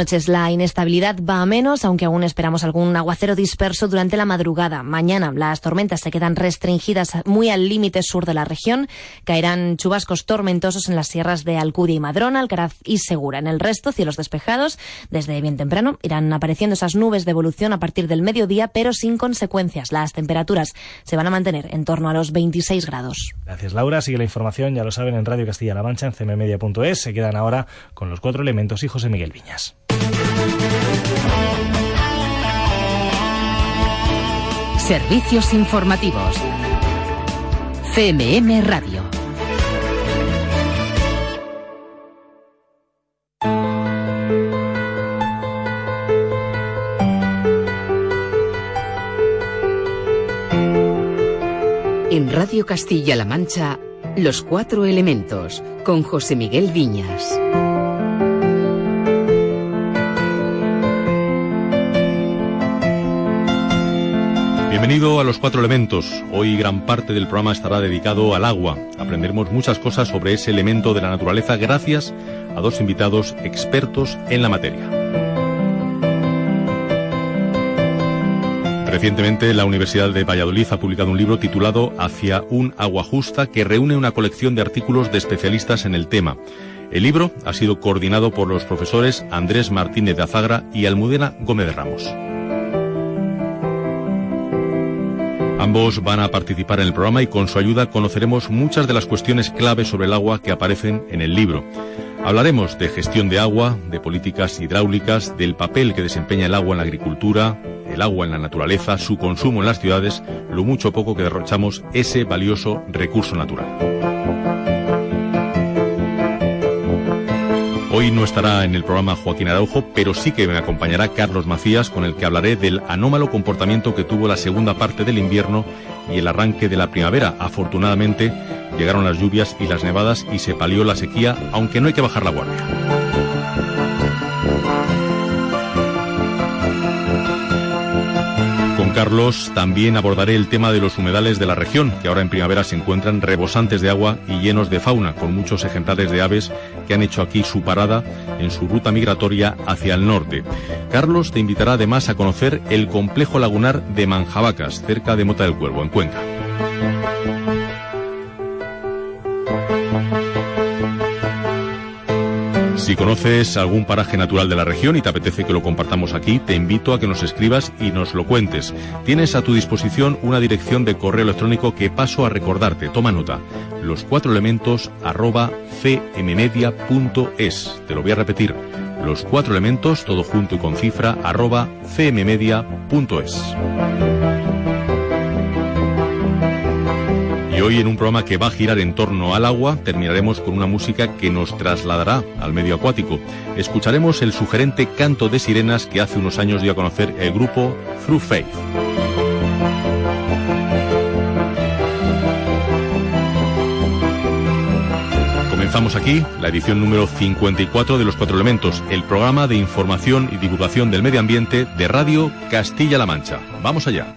noches la inestabilidad va a menos, aunque aún esperamos algún aguacero disperso durante la madrugada. Mañana las tormentas se quedan restringidas muy al límite sur de la región. Caerán chubascos tormentosos en las sierras de Alcudia y Madrona, Alcaraz y Segura. En el resto, cielos despejados. Desde bien temprano irán apareciendo esas nubes de evolución a partir del mediodía, pero sin consecuencias. Las temperaturas se van a mantener en torno a los 26 grados. Gracias, Laura. Sigue la información, ya lo saben, en Radio Castilla-La Mancha, en cmmedia.es. Se quedan ahora con los cuatro elementos y José Miguel Viñas. Servicios informativos. CMM Radio. En Radio Castilla-La Mancha, Los Cuatro Elementos, con José Miguel Viñas. Bienvenido a los cuatro elementos. Hoy gran parte del programa estará dedicado al agua. Aprenderemos muchas cosas sobre ese elemento de la naturaleza gracias a dos invitados expertos en la materia. Recientemente la Universidad de Valladolid ha publicado un libro titulado Hacia un agua justa que reúne una colección de artículos de especialistas en el tema. El libro ha sido coordinado por los profesores Andrés Martínez de Azagra y Almudena Gómez Ramos. Ambos van a participar en el programa y con su ayuda conoceremos muchas de las cuestiones clave sobre el agua que aparecen en el libro. Hablaremos de gestión de agua, de políticas hidráulicas, del papel que desempeña el agua en la agricultura, el agua en la naturaleza, su consumo en las ciudades, lo mucho poco que derrochamos ese valioso recurso natural. Hoy no estará en el programa Joaquín Araujo, pero sí que me acompañará Carlos Macías, con el que hablaré del anómalo comportamiento que tuvo la segunda parte del invierno y el arranque de la primavera. Afortunadamente, llegaron las lluvias y las nevadas y se palió la sequía, aunque no hay que bajar la guardia. Carlos también abordaré el tema de los humedales de la región, que ahora en primavera se encuentran rebosantes de agua y llenos de fauna, con muchos ejemplares de aves que han hecho aquí su parada en su ruta migratoria hacia el norte. Carlos te invitará además a conocer el complejo lagunar de Manjabacas, cerca de Mota del Cuervo, en Cuenca. Si conoces algún paraje natural de la región y te apetece que lo compartamos aquí, te invito a que nos escribas y nos lo cuentes. Tienes a tu disposición una dirección de correo electrónico que paso a recordarte. Toma nota. Los cuatro elementos arroba cmmedia.es. Te lo voy a repetir. Los cuatro elementos, todo junto y con cifra, arroba cmmedia.es. hoy en un programa que va a girar en torno al agua, terminaremos con una música que nos trasladará al medio acuático. Escucharemos el sugerente canto de sirenas que hace unos años dio a conocer el grupo Through Faith. Comenzamos aquí la edición número 54 de Los Cuatro Elementos, el programa de información y divulgación del medio ambiente de Radio Castilla-La Mancha. Vamos allá.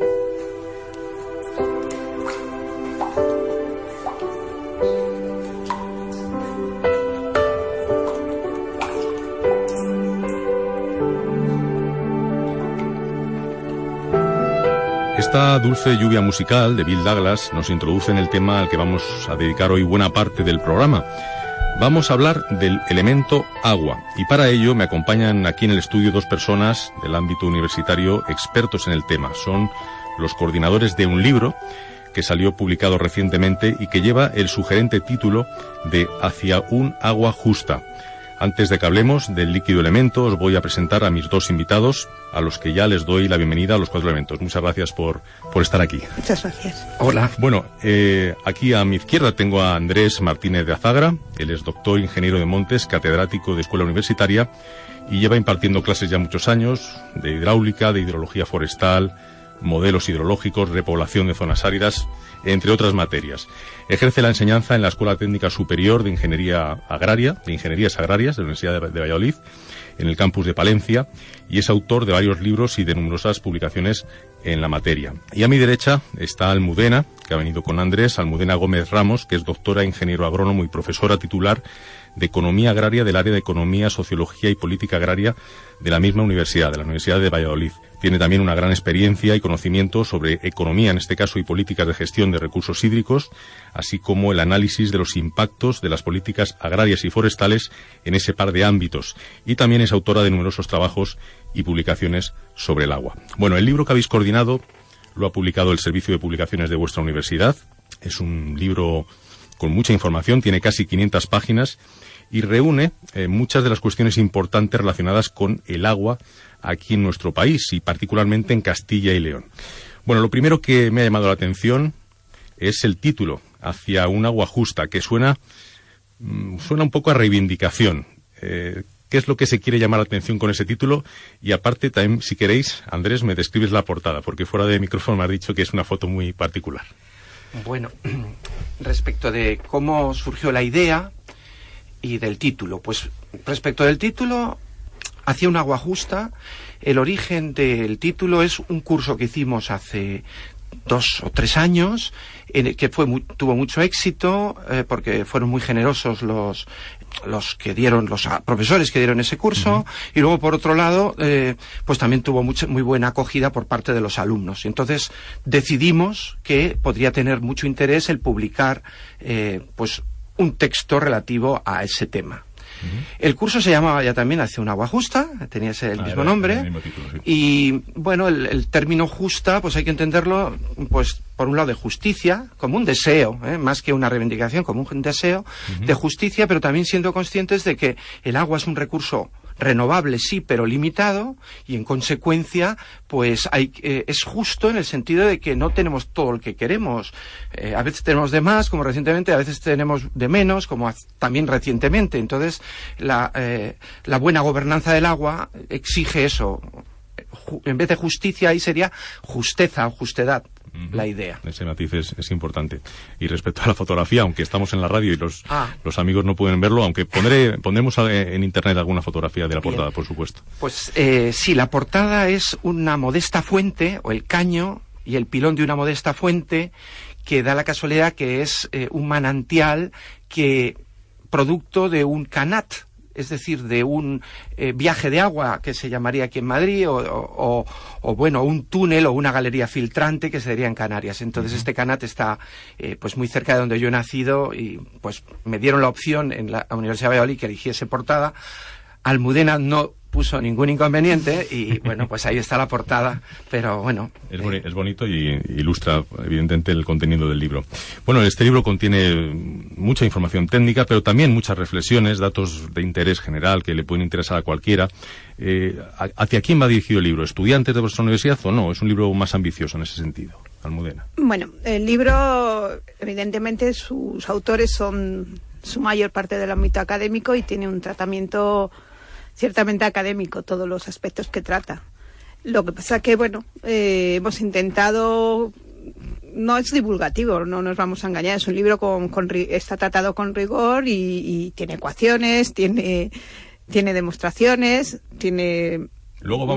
Esta dulce lluvia musical de Bill Douglas nos introduce en el tema al que vamos a dedicar hoy buena parte del programa. Vamos a hablar del elemento agua y para ello me acompañan aquí en el estudio dos personas del ámbito universitario expertos en el tema. Son los coordinadores de un libro que salió publicado recientemente y que lleva el sugerente título de Hacia un agua justa. Antes de que hablemos del líquido elemento, os voy a presentar a mis dos invitados, a los que ya les doy la bienvenida a los cuatro elementos. Muchas gracias por, por estar aquí. Muchas gracias. Hola. Bueno, eh, aquí a mi izquierda tengo a Andrés Martínez de Azagra. Él es doctor ingeniero de montes, catedrático de escuela universitaria y lleva impartiendo clases ya muchos años de hidráulica, de hidrología forestal, modelos hidrológicos, repoblación de zonas áridas, entre otras materias. Ejerce la enseñanza en la Escuela Técnica Superior de Ingeniería Agraria, de Ingenierías Agrarias de la Universidad de Valladolid, en el campus de Palencia, y es autor de varios libros y de numerosas publicaciones en la materia. Y a mi derecha está Almudena, que ha venido con Andrés, Almudena Gómez Ramos, que es doctora, ingeniero agrónomo y profesora titular de Economía Agraria del área de Economía, Sociología y Política Agraria de la misma universidad, de la Universidad de Valladolid. Tiene también una gran experiencia y conocimiento sobre economía, en este caso, y políticas de gestión de recursos hídricos, así como el análisis de los impactos de las políticas agrarias y forestales en ese par de ámbitos. Y también es autora de numerosos trabajos y publicaciones sobre el agua. Bueno, el libro que habéis coordinado lo ha publicado el Servicio de Publicaciones de vuestra universidad. Es un libro con mucha información, tiene casi 500 páginas y reúne eh, muchas de las cuestiones importantes relacionadas con el agua aquí en nuestro país y particularmente en Castilla y León. Bueno, lo primero que me ha llamado la atención es el título, Hacia un agua justa, que suena, mm, suena un poco a reivindicación. Eh, ¿Qué es lo que se quiere llamar la atención con ese título? Y aparte, también, si queréis, Andrés, me describes la portada, porque fuera de micrófono me has dicho que es una foto muy particular. Bueno, respecto de cómo surgió la idea y del título, pues respecto del título, hacia un agua justa, el origen del título es un curso que hicimos hace dos o tres años, en que fue tuvo mucho éxito eh, porque fueron muy generosos los los que dieron los profesores que dieron ese curso. Y luego por otro lado eh, pues también tuvo mucha, muy buena acogida por parte de los alumnos. Entonces decidimos que podría tener mucho interés el publicar eh, pues un texto relativo a ese tema el curso se llamaba ya también Hacia un agua justa, tenía ese, el ah, mismo nombre. Y bueno, el, término justa, pues hay que entenderlo, pues por un lado de justicia, como un deseo, ¿eh? más que una reivindicación, como un deseo de justicia, pero también siendo conscientes de que el agua es un recurso renovable sí, pero limitado y en consecuencia, pues hay, eh, es justo en el sentido de que no tenemos todo el que queremos. Eh, a veces tenemos de más, como recientemente, a veces tenemos de menos, como también recientemente. Entonces, la, eh, la buena gobernanza del agua exige eso. En vez de justicia, ahí sería justeza o justedad la idea. Ese matiz es, importante. Y respecto a la fotografía, aunque estamos en la radio y los, ah. los amigos no pueden verlo, aunque pondré, pondremos en internet alguna fotografía de la portada, por supuesto. Pues eh, sí, la portada es una modesta fuente, o el caño y el pilón de una modesta fuente, que da la casualidad que es eh, un manantial que producto de un canat, es decir, de un eh, viaje de agua que se llamaría aquí en Madrid, o, bueno, un túnel o una galería filtrante que sería en Canarias. Entonces este canat está eh, pues muy cerca de donde yo he nacido y pues me dieron la opción en la Universidad de Valladolid que eligiese portada. Almudena no puso ningún inconveniente y bueno, pues ahí está la portada, pero bueno. Es, bonito y ilustra evidentemente el contenido del libro. Bueno, este libro contiene mucha información técnica, pero también muchas reflexiones, datos de interés general que le pueden interesar a cualquiera. Eh, ¿Hacia quién va dirigido el libro? ¿Estudiantes de vuestra universidad o no? Es un libro más ambicioso en ese sentido. Almudena. Bueno, el libro, evidentemente, sus autores son su mayor parte del ámbito académico y tiene un tratamiento ciertamente académico todos los aspectos que trata. Lo que pasa que, bueno, eh, hemos intentado no es divulgativo, no nos vamos a engañar. Es un libro con, está tratado con rigor y, tiene ecuaciones, tiene, tiene demostraciones, tiene Luego